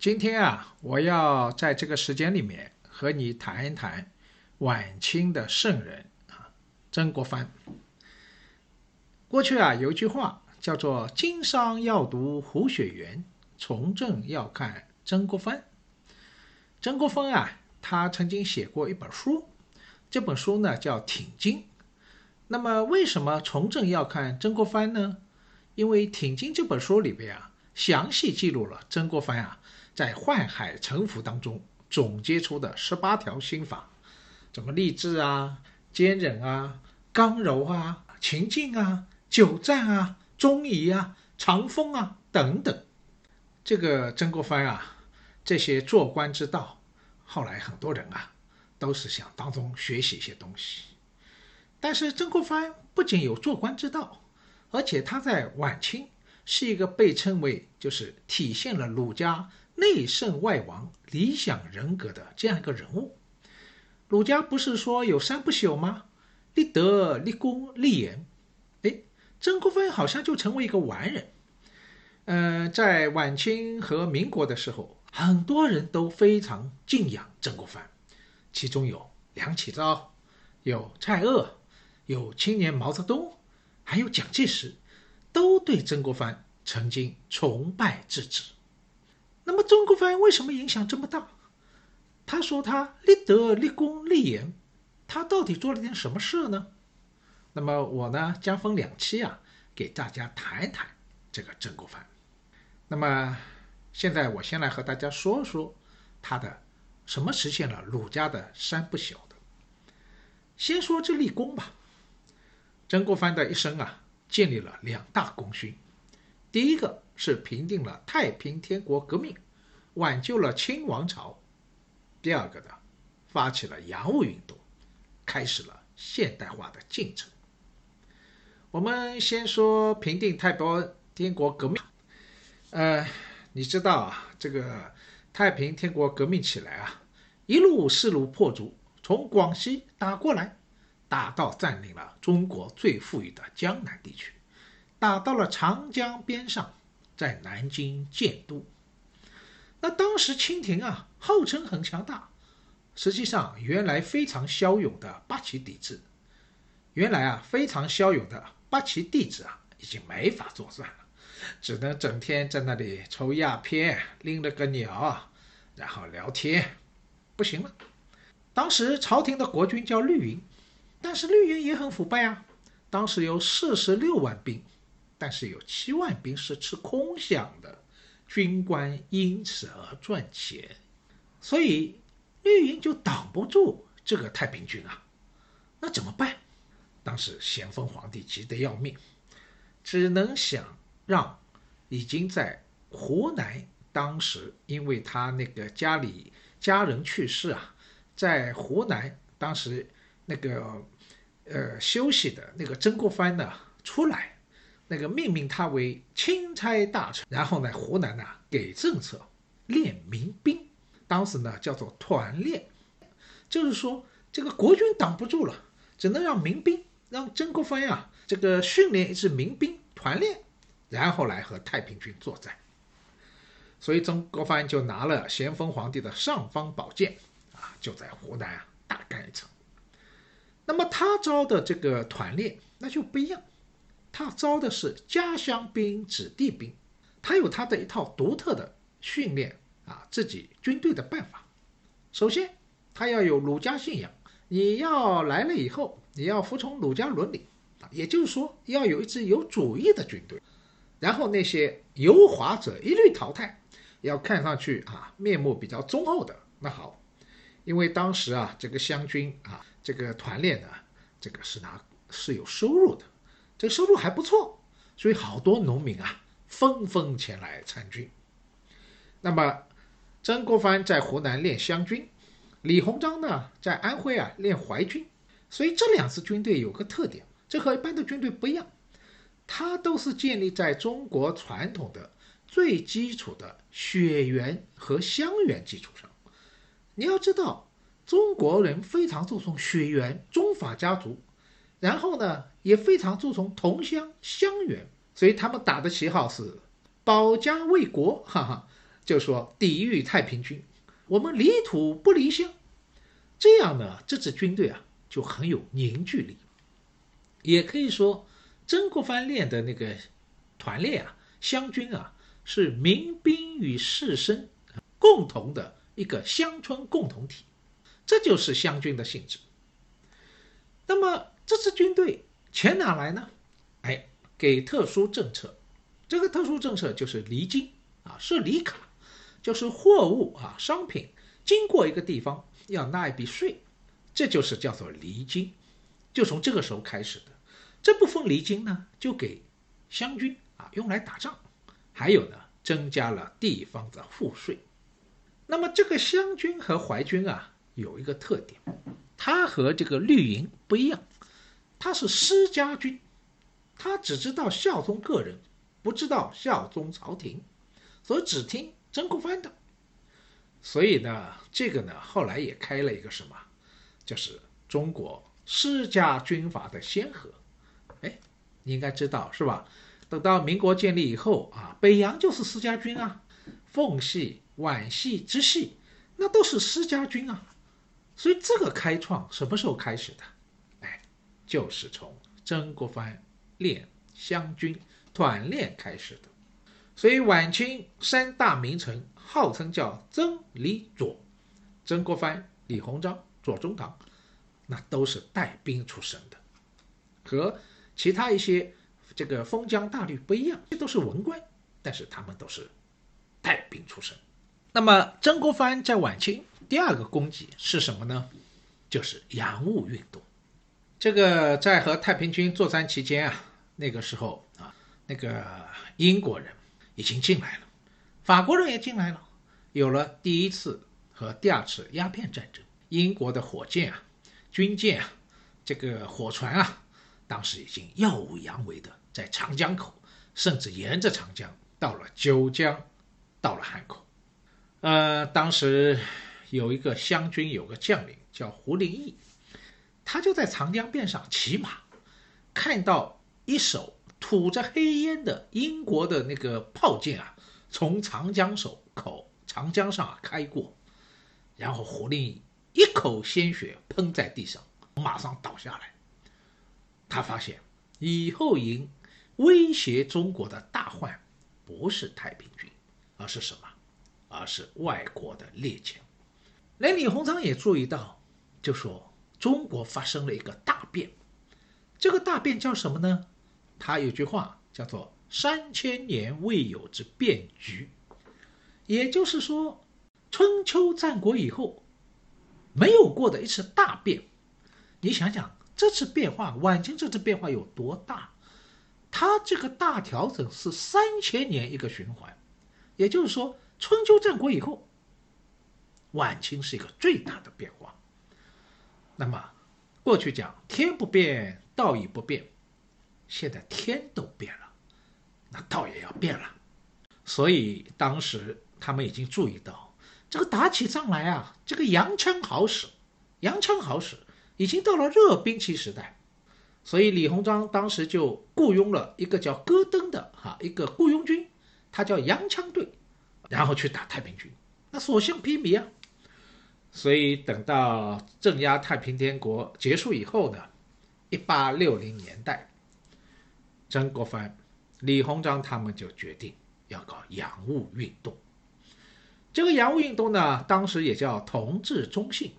今天啊，我要在这个时间里面和你谈一谈晚清的圣人啊，曾国藩。过去啊，有一句话叫做“经商要读胡雪岩，从政要看曾国藩”。曾国藩啊，他曾经写过一本书，这本书呢叫《挺经》。那么，为什么从政要看曾国藩呢？因为《挺经》这本书里边啊，详细记录了曾国藩啊。在宦海沉浮当中总结出的十八条心法，怎么励志啊、坚忍啊、刚柔啊、情境啊、久战啊、忠义啊、长风啊等等。这个曾国藩啊，这些做官之道，后来很多人啊都是想当中学习一些东西。但是曾国藩不仅有做官之道，而且他在晚清是一个被称为就是体现了儒家。内圣外王、理想人格的这样一个人物，儒家不是说有三不朽吗？立德、立功、立言。哎，曾国藩好像就成为一个完人。嗯，在晚清和民国的时候，很多人都非常敬仰曾国藩，其中有梁启超、有蔡锷、有青年毛泽东，还有蒋介石，都对曾国藩曾经崇拜至极。那么曾国藩为什么影响这么大？他说他立德、立功、立言，他到底做了点什么事呢？那么我呢将分两期啊，给大家谈一谈这个曾国藩。那么现在我先来和大家说说他的什么实现了儒家的三不朽的。先说这立功吧。曾国藩的一生啊，建立了两大功勋。第一个是平定了太平天国革命，挽救了清王朝；第二个呢，发起了洋务运动，开始了现代化的进程。我们先说平定太平天国革命。呃，你知道啊，这个太平天国革命起来啊，一路势如破竹，从广西打过来，打到占领了中国最富裕的江南地区。打到了长江边上，在南京建都。那当时清廷啊，号称很强大，实际上原来非常骁勇的八旗抵制，原来啊非常骁勇的八旗弟子啊，已经没法作战了，只能整天在那里抽鸦片，拎了个鸟，然后聊天，不行了。当时朝廷的国君叫绿云，但是绿云也很腐败啊，当时有四十六万兵。但是有七万兵是吃空饷的，军官因此而赚钱，所以绿营就挡不住这个太平军啊。那怎么办？当时咸丰皇帝急得要命，只能想让已经在湖南，当时因为他那个家里家人去世啊，在湖南当时那个呃休息的那个曾国藩呢出来。那个命名他为钦差大臣，然后呢，湖南呢给政策练民兵，当时呢叫做团练，就是说这个国军挡不住了，只能让民兵，让曾国藩呀，这个训练一支民兵团练，然后来和太平军作战。所以曾国藩就拿了咸丰皇帝的尚方宝剑啊，就在湖南啊大干一场。那么他招的这个团练那就不一样，他招的是家乡兵、子弟兵，他有他的一套独特的训练啊，自己军队的办法。首先，他要有儒家信仰，你要来了以后，你要服从儒家伦理啊，也就是说，要有一支有主义的军队。然后那些油滑者一律淘汰。要看上去啊，面目比较忠厚的那好，因为当时啊，这个湘军啊，这个团练呢，这个是拿是有收入的，这个收入还不错，所以好多农民啊纷纷前来参军。那么曾国藩在湖南练湘军，李鸿章呢在安徽啊练淮军，所以这两支军队有个特点，这和一般的军队不一样，它都是建立在中国传统的。最基础的血缘和乡缘基础上，你要知道，中国人非常注重血缘、宗法家族，然后呢，也非常注重同乡乡缘，所以他们打的旗号是保家卫国，哈哈，就说抵御太平军，我们离土不离乡，这样呢，这支军队啊就很有凝聚力，也可以说，曾国藩练的那个团练啊，湘军啊。是民兵与士绅共同的一个乡村共同体，这就是湘军的性质。那么这支军队钱哪来呢？哎，给特殊政策，这个特殊政策就是离京啊，设离卡，就是货物啊商品经过一个地方要纳一笔税，这就是叫做离京，就从这个时候开始的。这部分离京呢，就给湘军啊用来打仗。还有呢，增加了地方的赋税。那么这个湘军和淮军啊，有一个特点，它和这个绿营不一样，他是私家军，他只知道效忠个人，不知道效忠朝廷，所以只听曾国藩的。所以呢，这个呢，后来也开了一个什么，就是中国私家军阀的先河。哎，你应该知道是吧？等到民国建立以后啊，北洋就是私家军啊，奉系、皖系、直系，那都是私家军啊。所以这个开创什么时候开始的？就是从曾国藩练湘军团练开始的。所以晚清三大名臣号称叫曾、李、左，曾国藩、李鸿章、左宗棠，那都是带兵出身的，和其他一些。这个封疆大吏不一样，这都是文官，但是他们都是带兵出身。那么曾国藩在晚清第二个功绩是什么呢？就是洋务运动。这个在和太平军作战期间啊，那个时候啊，那个英国人已经进来了，法国人也进来了，有了第一次和第二次鸦片战争。英国的火箭啊、军舰啊、这个火船啊，当时已经耀武扬威的。在长江口，甚至沿着长江到了九江，到了汉口。呃，当时有一个湘军，有个将领叫胡林翼，他就在长江边上骑马，看到一艘吐着黑烟的英国的那个炮舰啊，从长江手口长江上啊开过，然后胡林翼一口鲜血喷在地上，马上倒下来。他发现以后赢。威胁中国的大患，不是太平军，而是什么？而是外国的列强。连李鸿章也注意到，就说中国发生了一个大变。这个大变叫什么呢？他有句话叫做“三千年未有之变局”，也就是说，春秋战国以后没有过的一次大变。你想想，这次变化，晚清这次变化有多大？它这个大调整是三千年一个循环，也就是说，春秋战国以后，晚清是一个最大的变化。那么，过去讲天不变，道亦不变，现在天都变了，那道也要变了。所以当时他们已经注意到，这个打起仗来啊，这个洋枪好使，洋枪好使，已经到了热兵器时代。所以李鸿章当时就雇佣了一个叫戈登的哈一个雇佣军，他叫洋枪队，然后去打太平军，那所向披靡啊。所以等到镇压太平天国结束以后呢，一八六零年代，曾国藩、李鸿章他们就决定要搞洋务运动。这个洋务运动呢，当时也叫同治中兴，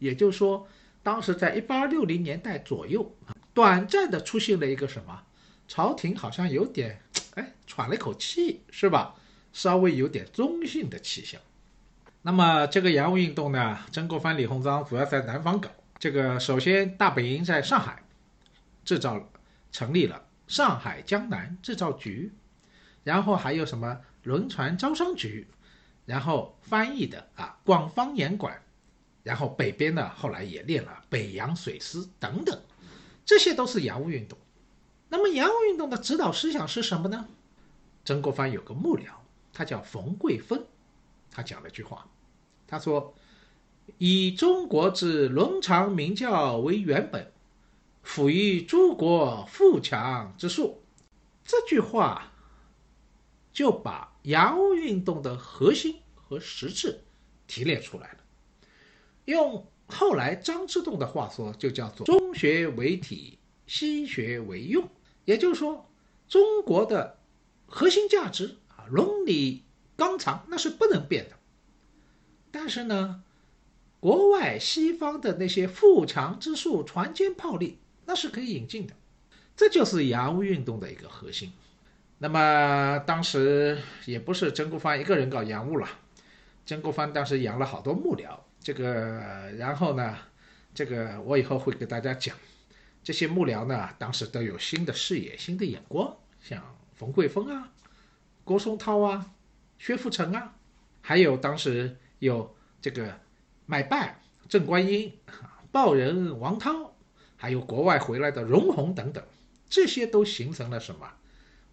也就是说，当时在一八六零年代左右，短暂的出现了一个什么，朝廷好像有点哎喘了一口气，是吧？稍微有点中性的气象。那么这个洋务运动呢，曾国藩、李鸿章主要在南方搞。这个首先大本营在上海，制造成立了上海江南制造局，然后还有什么轮船招商局，然后翻译的啊广方言馆，然后北边呢后来也练了北洋水师等等，这些都是洋务运动。那么洋务运动的指导思想是什么呢？曾国藩有个幕僚，他叫冯桂芬，他讲了句话。他说：“以中国之伦常名教为原本，辅以诸国富强之术。”这句话就把洋务运动的核心和实质提炼出来了。用后来张之洞的话说，就叫做“中学为体，西学为用”。也就是说，中国的核心价值啊，伦理纲常，那是不能变的。但是呢，国外西方的那些富强之术、船坚炮利，那是可以引进的，这就是洋务运动的一个核心。那么当时也不是曾国藩一个人搞洋务了，曾国藩当时养了好多幕僚。这个，然后呢，这个我以后会给大家讲，这些幕僚呢，当时都有新的视野、新的眼光，像冯桂峰啊、郭松涛啊、薛富成啊，还有当时。有这个买办郑观音、报人王涛，还有国外回来的荣鸿等等，这些都形成了什么？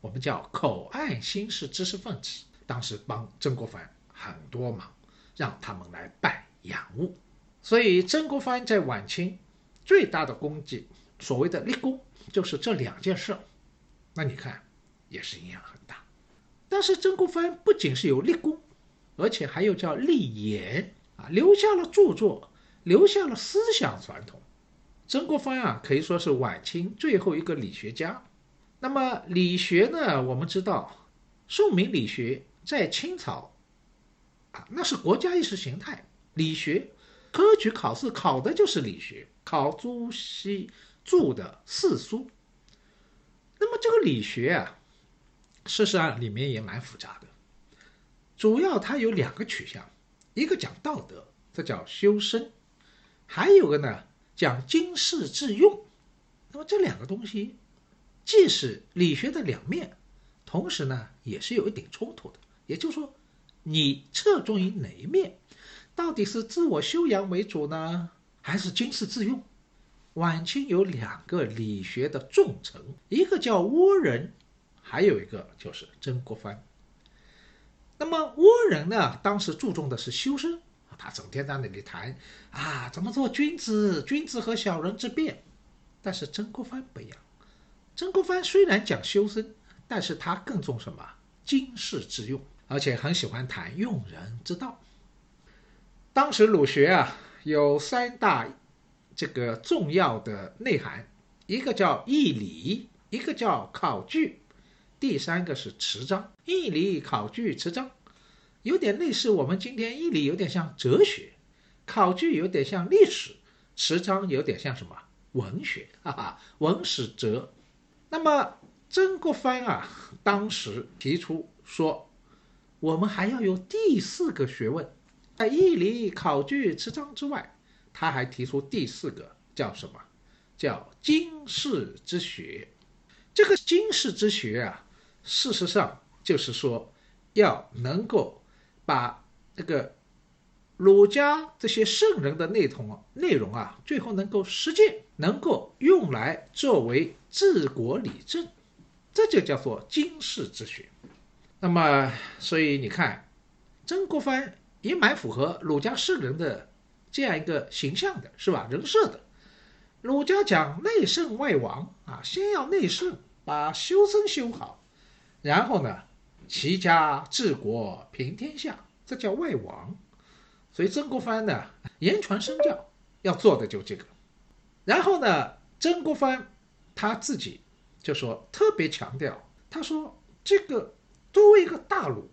我们叫口岸新式知识分子。当时帮曾国藩很多忙，让他们来办洋务。所以曾国藩在晚清最大的功绩，所谓的立功，就是这两件事。那你看，也是影响很大。但是曾国藩不仅是有立功。而且还有叫立言啊，留下了著作，留下了思想传统。曾国藩啊，可以说是晚清最后一个理学家。那么理学呢，我们知道，宋明理学在清朝啊，那是国家意识形态。理学科举考试考的就是理学，考朱熹著的四书。那么这个理学啊，事实上里面也蛮复杂的。主要它有两个取向，一个讲道德，这叫修身；还有个呢讲经世致用。那么这两个东西，既是理学的两面，同时呢也是有一点冲突的。也就是说，你侧重于哪一面？到底是自我修养为主呢，还是经世致用？晚清有两个理学的重臣，一个叫倭人，还有一个就是曾国藩。那么倭人呢？当时注重的是修身，他整天在那里谈啊，怎么做君子，君子和小人之辩。但是曾国藩不一样，曾国藩虽然讲修身，但是他更重什么？经世致用，而且很喜欢谈用人之道。当时儒学啊，有三大这个重要的内涵，一个叫义理，一个叫考据。第三个是持章，义理、考据、持章，有点类似我们今天义理有点像哲学，考据有点像历史，持章有点像什么文学，哈哈，文史哲。那么曾国藩啊，当时提出说，我们还要有第四个学问，在义理、考据、持章之外，他还提出第四个叫什么？叫经世之学。这个经世之学啊。事实上，就是说，要能够把这个儒家这些圣人的内统内容啊，最后能够实践，能够用来作为治国理政，这就叫做经世之学。那么，所以你看，曾国藩也蛮符合儒家圣人的这样一个形象的，是吧？人设的。儒家讲内圣外王啊，先要内圣，把修身修好，然后呢，齐家治国平天下，这叫外王。所以曾国藩呢，言传身教，要做的就这个。然后呢，曾国藩他自己就说特别强调，他说这个作为一个大儒，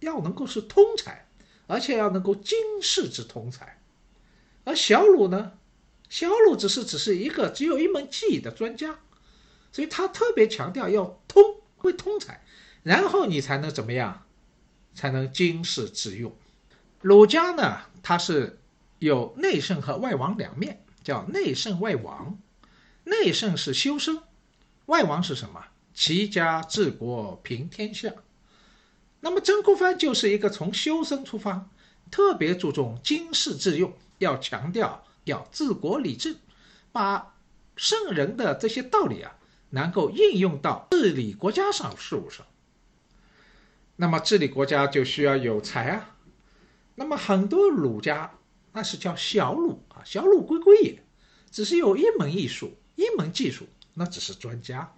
要能够是通才，而且要能够经世之通才，而小鲁呢，小鲁只是只是一个只有一门技艺的专家，所以他特别强调要通会通才，然后你才能怎么样，才能经世致用。儒家呢，它是有内圣和外王两面，叫内圣外王。内圣是修身，外王是什么？齐家治国平天下。那么曾国藩就是一个从修身出发，特别注重经世致用，要强调要治国理政，把圣人的这些道理啊，能够应用到治理国家上事务上。那么治理国家就需要有才啊。那么很多儒家那是叫小儒啊，小儒归归也，只是有一门艺术、一门技术，那只是专家。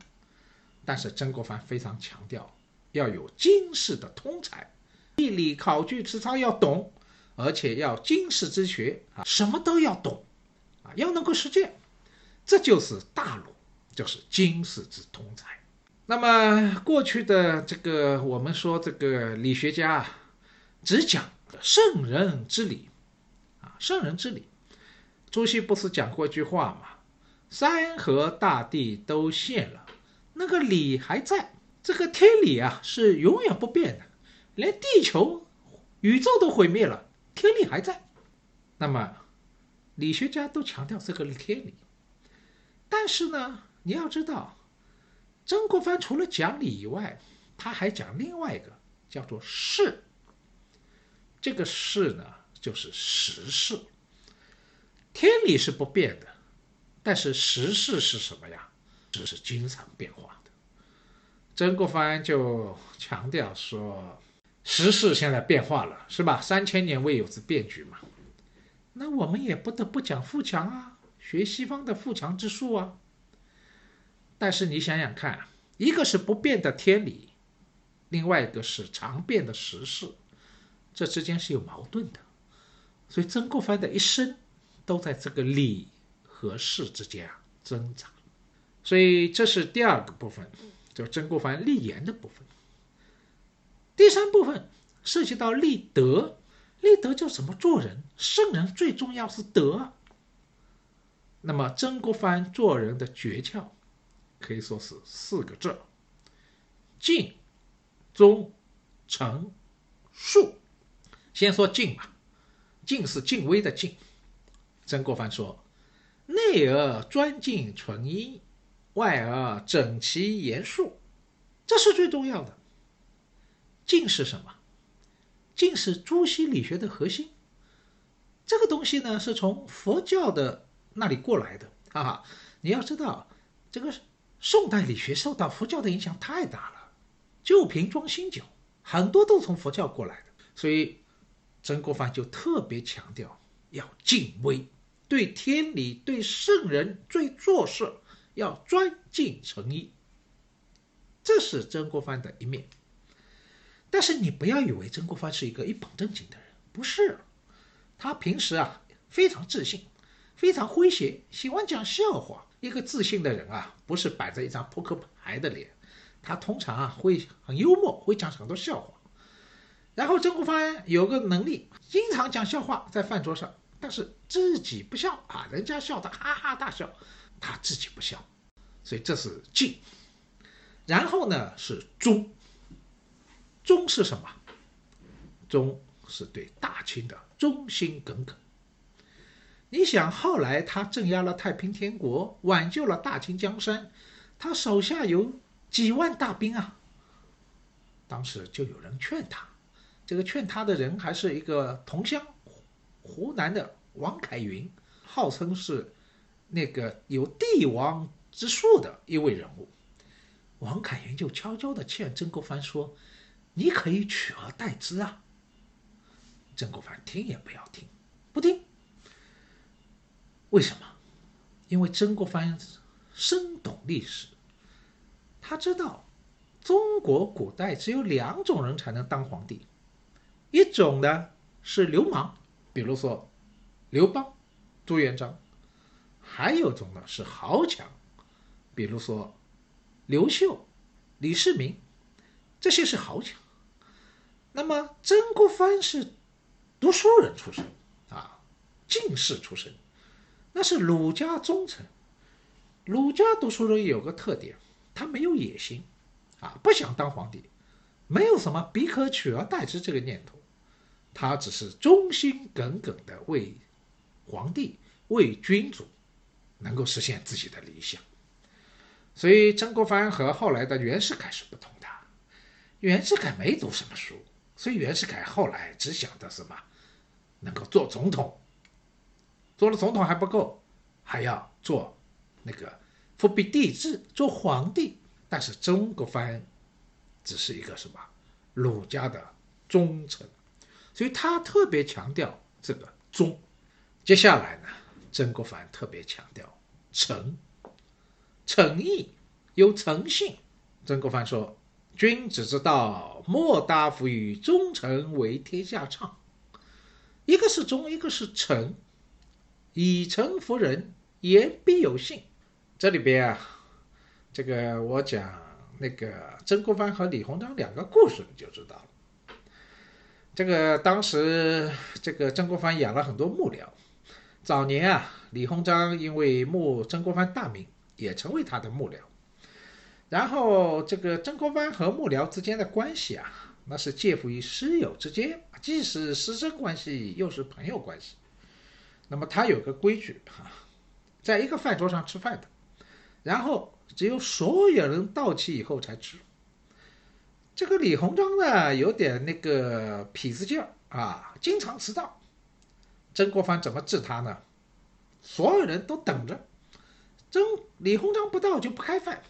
但是曾国藩非常强调要有经世的通才，地理考据词抄要懂，而且要经世之学啊，什么都要懂啊，要能够实践，这就是大儒，就是经世之通才。那么过去的这个我们说这个理学家只讲。圣人之理，啊，圣人之理。朱熹不是讲过一句话吗？山河大地都陷了，那个理还在。这个天理啊，是永远不变的。连地球、宇宙都毁灭了，天理还在。那么，理学家都强调这个天理。但是呢，你要知道，曾国藩除了讲理以外，他还讲另外一个，叫做事。这个事呢，就是时事。天理是不变的，但是时事是什么呀？这是经常变化的。曾国藩就强调说，时事现在变化了，是吧？三千年未有之变局嘛。那我们也不得不讲富强啊，学西方的富强之术啊。但是你想想看，一个是不变的天理，另外一个是常变的时事。这之间是有矛盾的，所以曾国藩的一生都在这个理和事之间啊挣扎。所以这是第二个部分，就曾国藩立言的部分。第三部分涉及到立德，立德就怎么做人，圣人最重要是德。那么曾国藩做人的诀窍可以说是四个字：敬、忠、诚、恕。先说敬吧，敬是敬畏的敬。曾国藩说：“内而专敬纯一，外而整齐严肃，这是最重要的。敬是什么？敬是朱熹理学的核心。这个东西呢，是从佛教的那里过来的。哈哈，你要知道，这个宋代理学受到佛教的影响太大了，旧瓶装新酒，很多都从佛教过来的，所以。”曾国藩就特别强调要敬畏，对天理、对圣人、对做事要专敬诚意。这是曾国藩的一面。但是你不要以为曾国藩是一个一本正经的人，不是。他平时啊非常自信，非常诙谐，喜欢讲笑话。一个自信的人啊，不是摆着一张扑克牌的脸，他通常啊会很幽默，会讲很多笑话。然后曾国藩有个能力，经常讲笑话在饭桌上，但是自己不笑啊，人家笑得哈哈大笑，他自己不笑，所以这是敬。然后呢是忠，忠是什么？忠是对大清的忠心耿耿。你想后来他镇压了太平天国，挽救了大清江山，他手下有几万大兵啊，当时就有人劝他。这个劝他的人还是一个同乡，湖南的王凯云，号称是那个有帝王之术的一位人物。王凯云就悄悄地劝曾国藩说：“你可以取而代之啊。”曾国藩听也不要听，不听，为什么？因为曾国藩深懂历史，他知道中国古代只有两种人才能当皇帝，一种呢是流氓，比如说刘邦、朱元璋；还有一种呢是豪强，比如说刘秀、李世民，这些是豪强。那么曾国藩是读书人出身啊，进士出身。那是儒家忠臣，儒家读书人有个特点，他没有野心，啊，不想当皇帝，没有什么彼可取而代之这个念头，他只是忠心耿耿的为皇帝、为君主，能够实现自己的理想。所以曾国藩和后来的袁世凯是不同的，袁世凯没读什么书，所以袁世凯后来只想着什么，能够做总统。做了总统还不够，还要做那个复辟帝制，做皇帝。但是曾国藩只是一个什么儒家的忠臣，所以他特别强调这个忠。接下来呢，曾国藩特别强调诚，诚意有诚信。曾国藩说：“君子之道，莫大乎与忠臣为天下常。”一个是忠，一个是诚。以诚服人，言必有信。这里边啊，这个我讲那个曾国藩和李鸿章两个故事，你就知道了。这个当时这个曾国藩养了很多幕僚，早年啊，李鸿章因为慕曾国藩大名，也成为他的幕僚。然后这个曾国藩和幕僚之间的关系啊，那是介乎于师友之间，既是师生关系，又是朋友关系。那么他有个规矩哈，在一个饭桌上吃饭的，然后只有所有人到齐以后才吃。这个李鸿章呢，有点那个痞子劲儿啊，经常迟到。曾国藩怎么治他呢？所有人都等着，曾李鸿章不到就不开饭。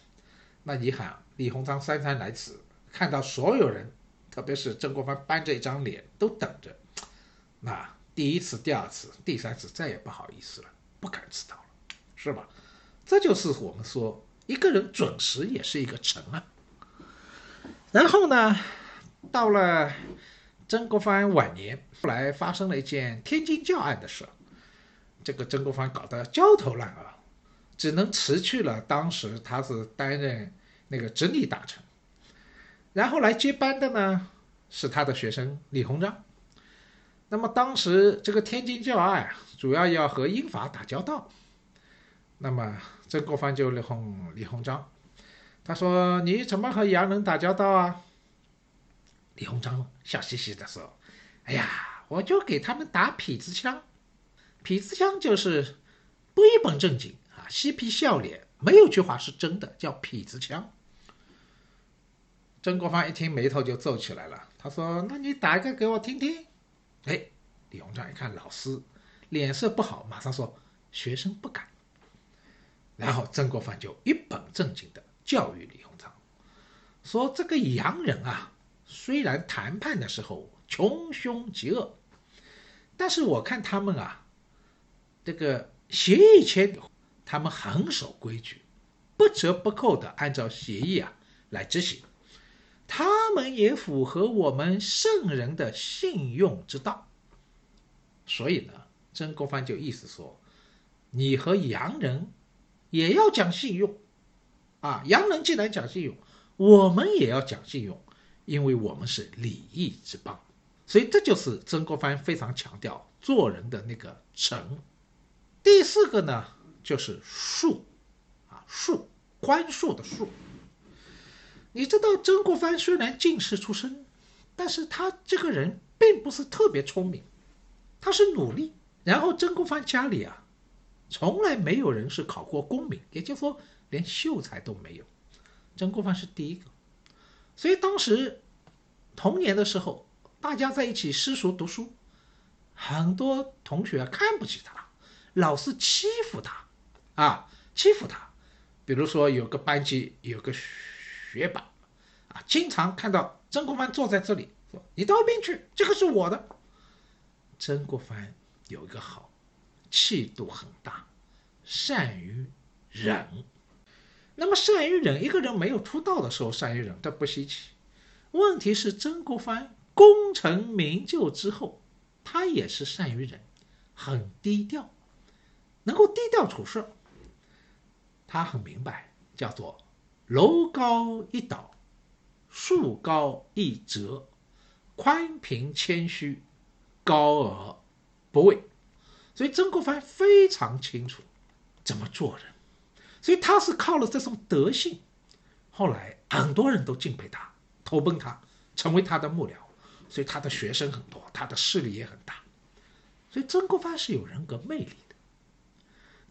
那你喊李鸿章姗姗来迟，看到所有人，特别是曾国藩板着一张脸都等着，那。第一次、第二次、第三次，再也不好意思了，不敢迟到了，是吧？这就是我们说一个人准时也是一个成啊。然后呢，到了曾国藩晚年，后来发生了一件天津教案的事，这个曾国藩搞得焦头烂额，只能辞去了当时他是担任那个直隶大臣，然后来接班的呢是他的学生李鸿章。那么当时这个天津教案主要要和英法打交道，那么曾国藩就问李鸿章，他说：“你怎么和洋人打交道啊？”李鸿章笑嘻嘻的说：“哎呀，我就给他们打痞子枪，痞子枪就是不一本正经啊，嬉皮笑脸，没有句话是真的，叫痞子枪。”曾国藩一听眉头就皱起来了，他说：“那你打一个给我听听。”哎，李鸿章一看老师脸色不好，马上说：“学生不敢。”然后曾国藩就一本正经的教育李鸿章，说：“这个洋人啊，虽然谈判的时候穷凶极恶，但是我看他们啊，这个协议签，他们很守规矩，不折不扣的按照协议啊来执行。”他们也符合我们圣人的信用之道，所以呢，曾国藩就意思说，你和洋人也要讲信用，啊，洋人既然讲信用，我们也要讲信用，因为我们是礼义之邦，所以这就是曾国藩非常强调做人的那个诚。第四个呢，就是恕，啊，恕，宽恕的恕。你知道曾国藩虽然进士出身，但是他这个人并不是特别聪明，他是努力。然后曾国藩家里啊，从来没有人是考过功名，也就是说连秀才都没有，曾国藩是第一个。所以当时童年的时候，大家在一起私塾读书，很多同学看不起他，老是欺负他，啊，欺负他。比如说有个班级有个。学霸，啊，经常看到曾国藩坐在这里，说：“你到一边去，这个是我的。”曾国藩有一个好，气度很大，善于忍。那么善于忍，一个人没有出道的时候善于忍，这不稀奇。问题是曾国藩功成名就之后，他也是善于忍，很低调，能够低调处事。他很明白，叫做楼高一倒，树高一折，宽平谦虚，高而不畏。所以曾国藩非常清楚怎么做人，所以他是靠了这种德性，后来很多人都敬佩他，投奔他，成为他的幕僚，所以他的学生很多，他的势力也很大。所以曾国藩是有人格魅力的，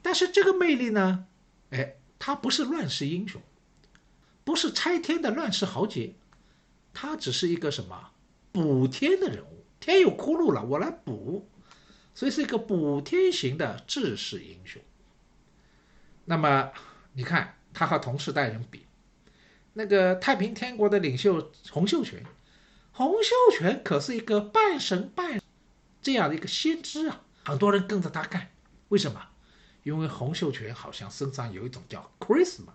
但是这个魅力呢？哎，他不是乱世英雄，不是拆天的乱世豪杰，他只是一个什么补天的人物。天有窟窿了，我来补，所以是一个补天型的志士英雄。那么你看他和同时代人比，那个太平天国的领袖洪秀全，洪秀全可是一个半神半这样的一个先知啊，很多人跟着他干，为什么？因为洪秀全好像身上有一种叫 Christmas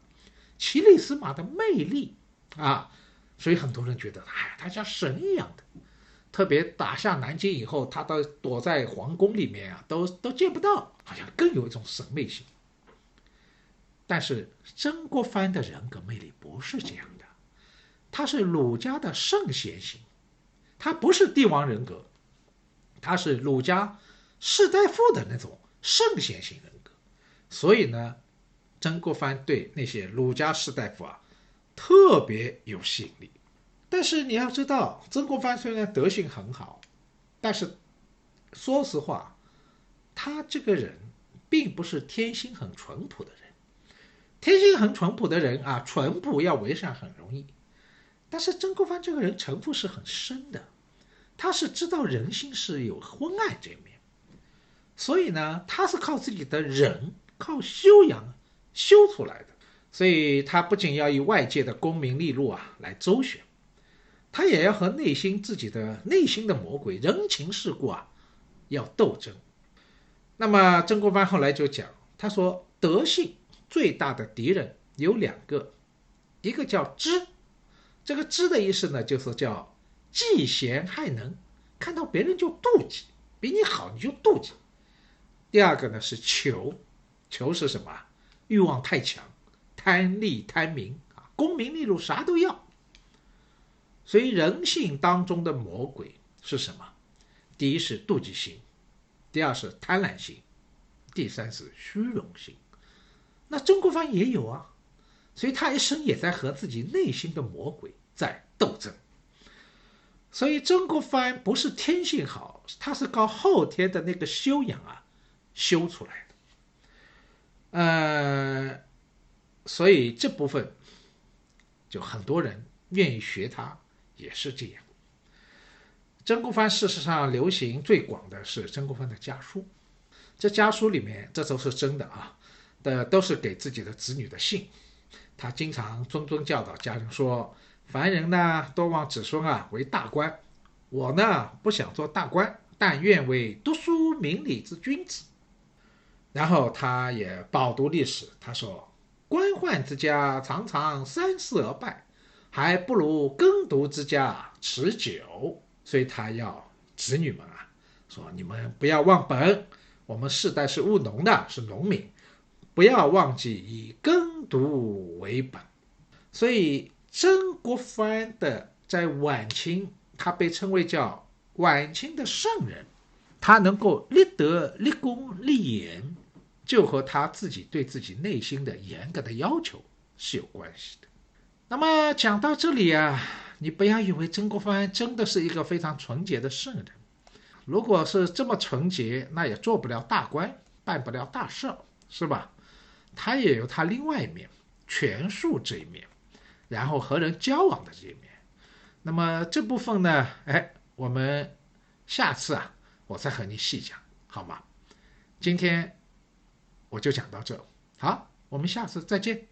奇里斯马的魅力啊，所以很多人觉得，哎，他像神一样的。特别打下南京以后，他都躲在皇宫里面啊，都都见不到，好像更有一种神秘性。但是曾国藩的人格魅力不是这样的，他是儒家的圣贤型，他不是帝王人格，他是儒家士大夫的那种圣贤型人格。所以呢，曾国藩对那些儒家士大夫啊，特别有吸引力。但是你要知道，曾国藩虽然德行很好，但是说实话，他这个人并不是天性很淳朴的人。天性很淳朴的人啊，淳朴要为善很容易。但是曾国藩这个人城府是很深的，他是知道人心是有昏暗这一面，所以呢，他是靠自己的人。靠修养修出来的，所以他不仅要以外界的功名利禄啊来周旋，他也要和内心自己的内心的魔鬼人情世故啊要斗争。那么曾国藩后来就讲，他说德性最大的敌人有两个，一个叫知，这个知的意思呢就是叫嫉贤害能，看到别人就妒忌，比你好你就妒忌。第二个呢是求。求是什么？欲望太强，贪利贪名啊，功名利禄啥都要。所以人性当中的魔鬼是什么？第一是妒忌心，第二是贪婪心，第三是虚荣心。那曾国藩也有啊，所以他一生也在和自己内心的魔鬼在斗争。所以曾国藩不是天性好，他是靠后天的那个修养啊修出来的。呃，所以这部分就很多人愿意学他，也是这样。曾国藩事实上流行最广的是曾国藩的家书，这家书里面这都是真的啊，的都是给自己的子女的信。他经常谆谆教导家人说：“凡人呢，多望子孙啊为大官，我呢不想做大官，但愿为读书明理之君子。”然后他也饱读历史，他说：“官宦之家常常三世而败，还不如耕读之家持久。”所以他要子女们啊，说：“你们不要忘本，我们世代是务农的，是农民，不要忘记以耕读为本。”所以曾国藩的在晚清，他被称为叫晚清的圣人，他能够立德、立功、立言。就和他自己对自己内心的严格的要求是有关系的。那么讲到这里啊，你不要以为曾国藩真的是一个非常纯洁的圣人。如果是这么纯洁，那也做不了大官，办不了大事，是吧？他也有他另外一面，权术这一面，然后和人交往的这一面。那么这部分呢，哎，我们下次啊，我再和你细讲，好吗？今天。我就讲到这，好，我们下次再见。